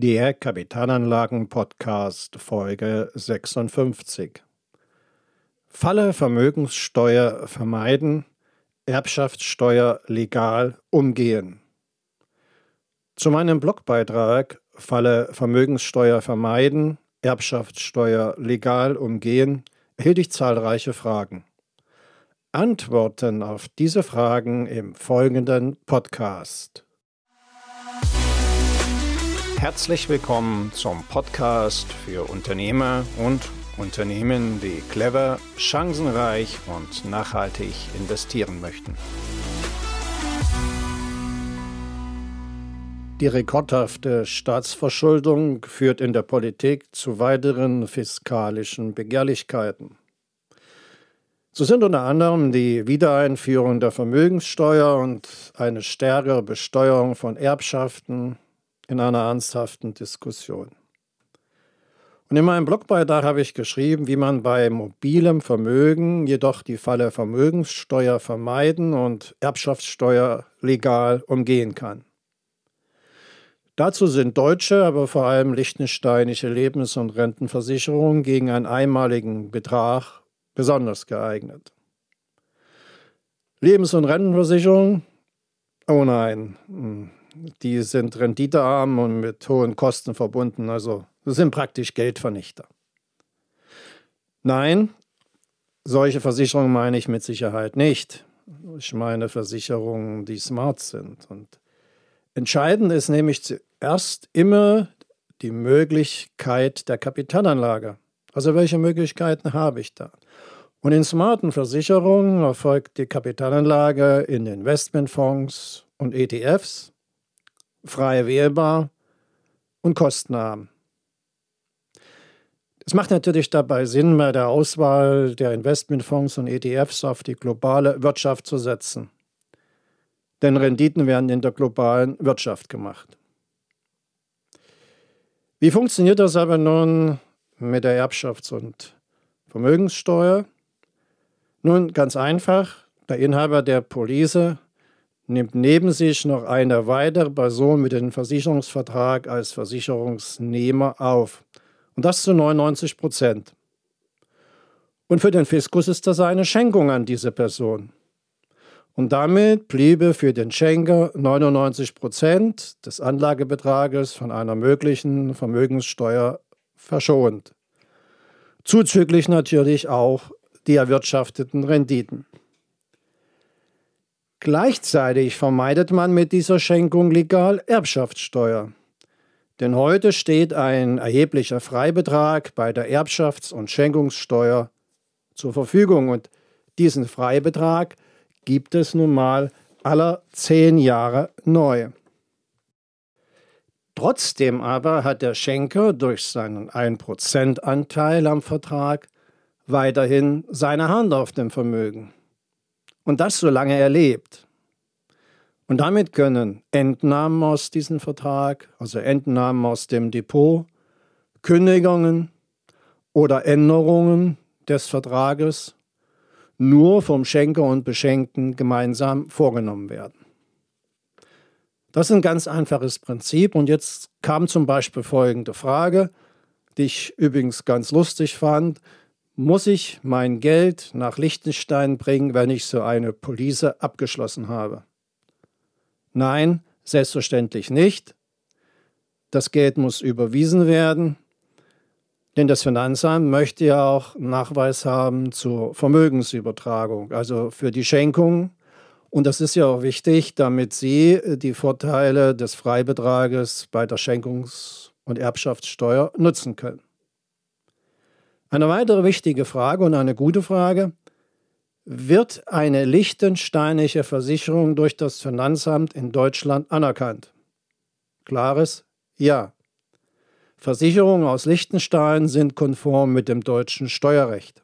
Der Kapitalanlagen-Podcast Folge 56. Falle Vermögenssteuer vermeiden, Erbschaftssteuer legal umgehen. Zu meinem Blogbeitrag Falle Vermögenssteuer vermeiden, Erbschaftssteuer legal umgehen erhielt ich zahlreiche Fragen. Antworten auf diese Fragen im folgenden Podcast. Herzlich willkommen zum Podcast für Unternehmer und Unternehmen, die clever, chancenreich und nachhaltig investieren möchten. Die rekordhafte Staatsverschuldung führt in der Politik zu weiteren fiskalischen Begehrlichkeiten. So sind unter anderem die Wiedereinführung der Vermögenssteuer und eine stärkere Besteuerung von Erbschaften in einer ernsthaften Diskussion. Und in meinem Blogbeitrag habe ich geschrieben, wie man bei mobilem Vermögen jedoch die Falle Vermögenssteuer vermeiden und Erbschaftssteuer legal umgehen kann. Dazu sind deutsche, aber vor allem liechtensteinische Lebens- und Rentenversicherungen gegen einen einmaligen Betrag besonders geeignet. Lebens- und Rentenversicherung? Oh nein, hm die sind renditearm und mit hohen Kosten verbunden. Also sind praktisch Geldvernichter. Nein, solche Versicherungen meine ich mit Sicherheit nicht. Ich meine Versicherungen, die smart sind. Und entscheidend ist nämlich zuerst immer die Möglichkeit der Kapitalanlage. Also welche Möglichkeiten habe ich da? Und in smarten Versicherungen erfolgt die Kapitalanlage in Investmentfonds und ETFs frei wählbar und kostenarm. Es macht natürlich dabei Sinn, bei der Auswahl der Investmentfonds und ETFs auf die globale Wirtschaft zu setzen. Denn Renditen werden in der globalen Wirtschaft gemacht. Wie funktioniert das aber nun mit der Erbschafts- und Vermögenssteuer? Nun ganz einfach, der Inhaber der Police nimmt neben sich noch eine weitere Person mit dem Versicherungsvertrag als Versicherungsnehmer auf. Und das zu 99 Prozent. Und für den Fiskus ist das eine Schenkung an diese Person. Und damit bliebe für den Schenker 99 Prozent des Anlagebetrages von einer möglichen Vermögenssteuer verschont. Zuzüglich natürlich auch die erwirtschafteten Renditen. Gleichzeitig vermeidet man mit dieser Schenkung legal Erbschaftssteuer. Denn heute steht ein erheblicher Freibetrag bei der Erbschafts- und Schenkungssteuer zur Verfügung und diesen Freibetrag gibt es nun mal aller zehn Jahre neu. Trotzdem aber hat der Schenker durch seinen 1% Anteil am Vertrag weiterhin seine Hand auf dem Vermögen. Und das solange er lebt. Und damit können Entnahmen aus diesem Vertrag, also Entnahmen aus dem Depot, Kündigungen oder Änderungen des Vertrages nur vom Schenker und Beschenkten gemeinsam vorgenommen werden. Das ist ein ganz einfaches Prinzip. Und jetzt kam zum Beispiel folgende Frage, die ich übrigens ganz lustig fand. Muss ich mein Geld nach Liechtenstein bringen, wenn ich so eine Police abgeschlossen habe? Nein, selbstverständlich nicht. Das Geld muss überwiesen werden, denn das Finanzamt möchte ja auch Nachweis haben zur Vermögensübertragung, also für die Schenkung. Und das ist ja auch wichtig, damit Sie die Vorteile des Freibetrages bei der Schenkungs- und Erbschaftssteuer nutzen können. Eine weitere wichtige Frage und eine gute Frage, wird eine liechtensteinische Versicherung durch das Finanzamt in Deutschland anerkannt? Klares Ja. Versicherungen aus Liechtenstein sind konform mit dem deutschen Steuerrecht.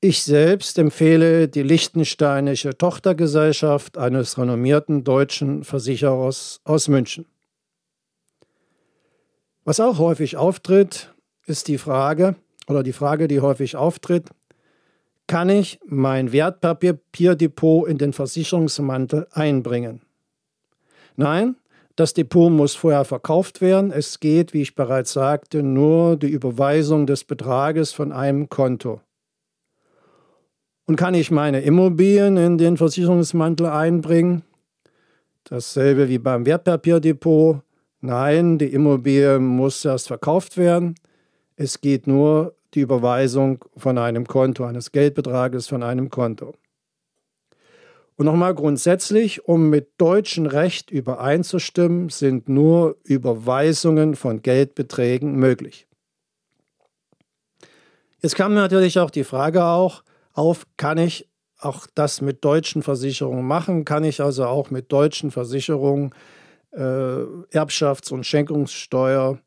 Ich selbst empfehle die liechtensteinische Tochtergesellschaft eines renommierten deutschen Versicherers aus München. Was auch häufig auftritt, ist die Frage, oder die Frage, die häufig auftritt, kann ich mein Wertpapierdepot in den Versicherungsmantel einbringen? Nein, Das Depot muss vorher verkauft werden. Es geht, wie ich bereits sagte, nur die Überweisung des Betrages von einem Konto. Und kann ich meine Immobilien in den Versicherungsmantel einbringen? Dasselbe wie beim Wertpapierdepot. Nein, die Immobilie muss erst verkauft werden. Es geht nur die Überweisung von einem Konto, eines Geldbetrages von einem Konto. Und nochmal grundsätzlich, um mit deutschem Recht übereinzustimmen, sind nur Überweisungen von Geldbeträgen möglich. Jetzt kam natürlich auch die Frage auch auf, kann ich auch das mit deutschen Versicherungen machen? Kann ich also auch mit deutschen Versicherungen äh, Erbschafts- und Schenkungssteuer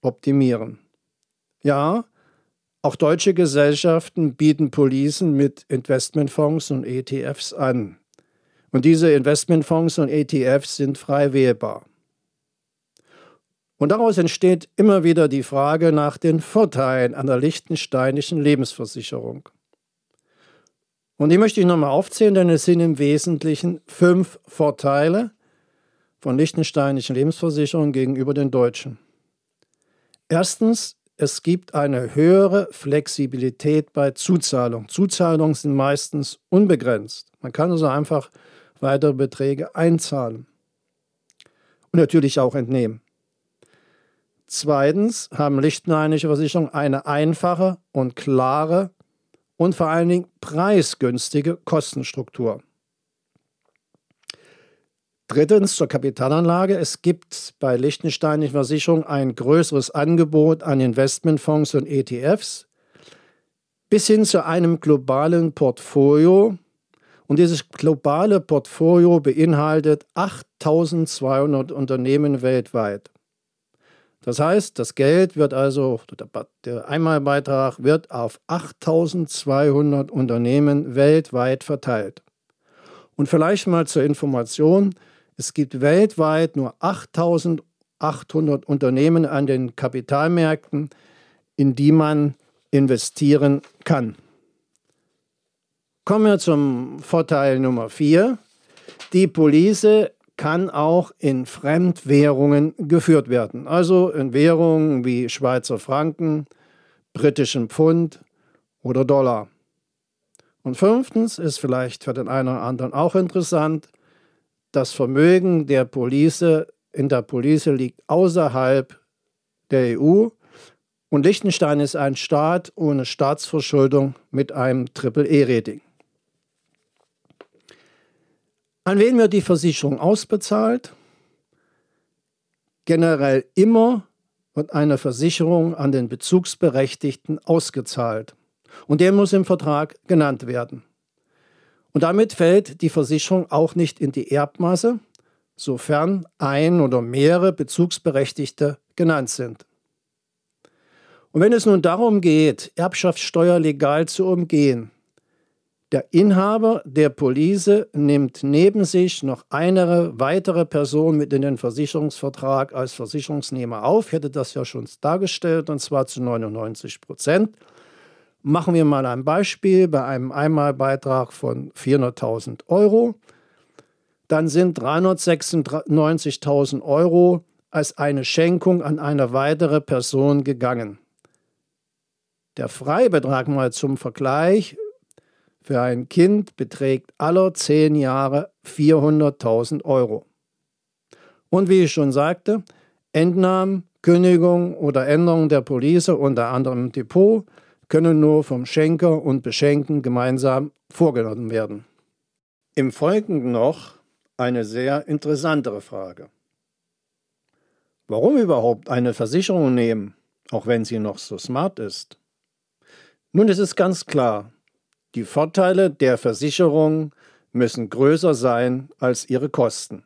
optimieren? Ja, auch deutsche Gesellschaften bieten Policen mit Investmentfonds und ETFs an. Und diese Investmentfonds und ETFs sind frei wählbar. Und daraus entsteht immer wieder die Frage nach den Vorteilen einer liechtensteinischen Lebensversicherung. Und die möchte ich nochmal aufzählen, denn es sind im Wesentlichen fünf Vorteile von liechtensteinischen Lebensversicherungen gegenüber den deutschen. Erstens es gibt eine höhere Flexibilität bei Zuzahlung. Zuzahlungen sind meistens unbegrenzt. Man kann also einfach weitere Beträge einzahlen und natürlich auch entnehmen. Zweitens haben lichteneinische Versicherungen eine einfache und klare und vor allen Dingen preisgünstige Kostenstruktur. Drittens zur Kapitalanlage. Es gibt bei Liechtensteinischen Versicherung ein größeres Angebot an Investmentfonds und ETFs bis hin zu einem globalen Portfolio. Und dieses globale Portfolio beinhaltet 8200 Unternehmen weltweit. Das heißt, das Geld wird also, der Einmalbeitrag wird auf 8200 Unternehmen weltweit verteilt. Und vielleicht mal zur Information, es gibt weltweit nur 8800 Unternehmen an den Kapitalmärkten, in die man investieren kann. Kommen wir zum Vorteil Nummer 4. Die Police kann auch in Fremdwährungen geführt werden, also in Währungen wie Schweizer Franken, britischen Pfund oder Dollar. Und fünftens ist vielleicht für den einen oder anderen auch interessant, das Vermögen der Police in der Police liegt außerhalb der EU und Liechtenstein ist ein Staat ohne Staatsverschuldung mit einem Triple-E-Rating. An wen wird die Versicherung ausbezahlt? Generell immer wird eine Versicherung an den Bezugsberechtigten ausgezahlt. Und der muss im Vertrag genannt werden. Und damit fällt die Versicherung auch nicht in die Erbmasse, sofern ein oder mehrere Bezugsberechtigte genannt sind. Und wenn es nun darum geht, Erbschaftssteuer legal zu umgehen, der Inhaber der Police nimmt neben sich noch eine weitere Person mit in den Versicherungsvertrag als Versicherungsnehmer auf. Ich hätte das ja schon dargestellt, und zwar zu 99 Prozent. Machen wir mal ein Beispiel bei einem Einmalbeitrag von 400.000 Euro. Dann sind 396.000 Euro als eine Schenkung an eine weitere Person gegangen. Der Freibetrag mal zum Vergleich für ein Kind beträgt aller zehn Jahre 400.000 Euro. Und wie ich schon sagte, Entnahmen, Kündigung oder Änderung der Police unter anderem Depot können nur vom Schenker und Beschenken gemeinsam vorgenommen werden. Im Folgenden noch eine sehr interessantere Frage. Warum überhaupt eine Versicherung nehmen, auch wenn sie noch so smart ist? Nun ist es ganz klar, die Vorteile der Versicherung müssen größer sein als ihre Kosten.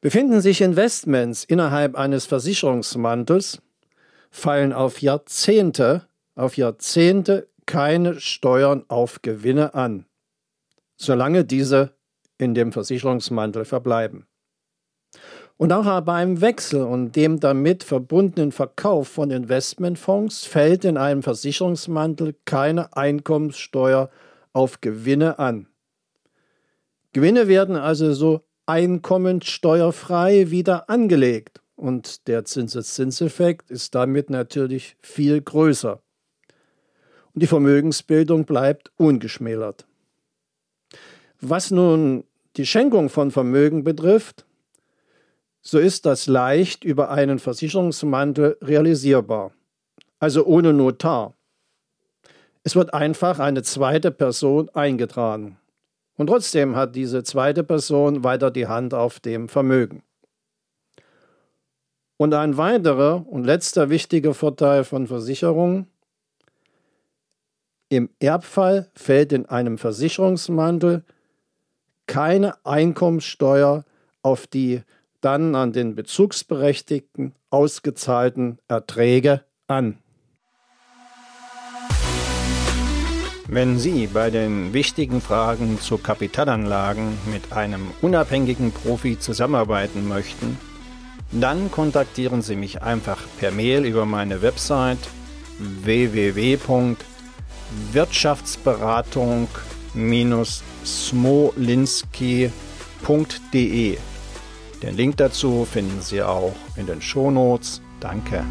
Befinden sich Investments innerhalb eines Versicherungsmantels, fallen auf Jahrzehnte, auf Jahrzehnte keine Steuern auf Gewinne an, solange diese in dem Versicherungsmantel verbleiben. Und auch beim Wechsel und dem damit verbundenen Verkauf von Investmentfonds fällt in einem Versicherungsmantel keine Einkommenssteuer auf Gewinne an. Gewinne werden also so einkommensteuerfrei wieder angelegt. Und der Zinseszinseffekt ist damit natürlich viel größer. Und die Vermögensbildung bleibt ungeschmälert. Was nun die Schenkung von Vermögen betrifft, so ist das leicht über einen Versicherungsmantel realisierbar, also ohne Notar. Es wird einfach eine zweite Person eingetragen. Und trotzdem hat diese zweite Person weiter die Hand auf dem Vermögen. Und ein weiterer und letzter wichtiger Vorteil von Versicherungen. Im Erbfall fällt in einem Versicherungsmantel keine Einkommensteuer auf die dann an den Bezugsberechtigten ausgezahlten Erträge an. Wenn Sie bei den wichtigen Fragen zu Kapitalanlagen mit einem unabhängigen Profi zusammenarbeiten möchten, dann kontaktieren Sie mich einfach per Mail über meine Website www.wirtschaftsberatung-smolinski.de. Den Link dazu finden Sie auch in den Shownotes. Danke.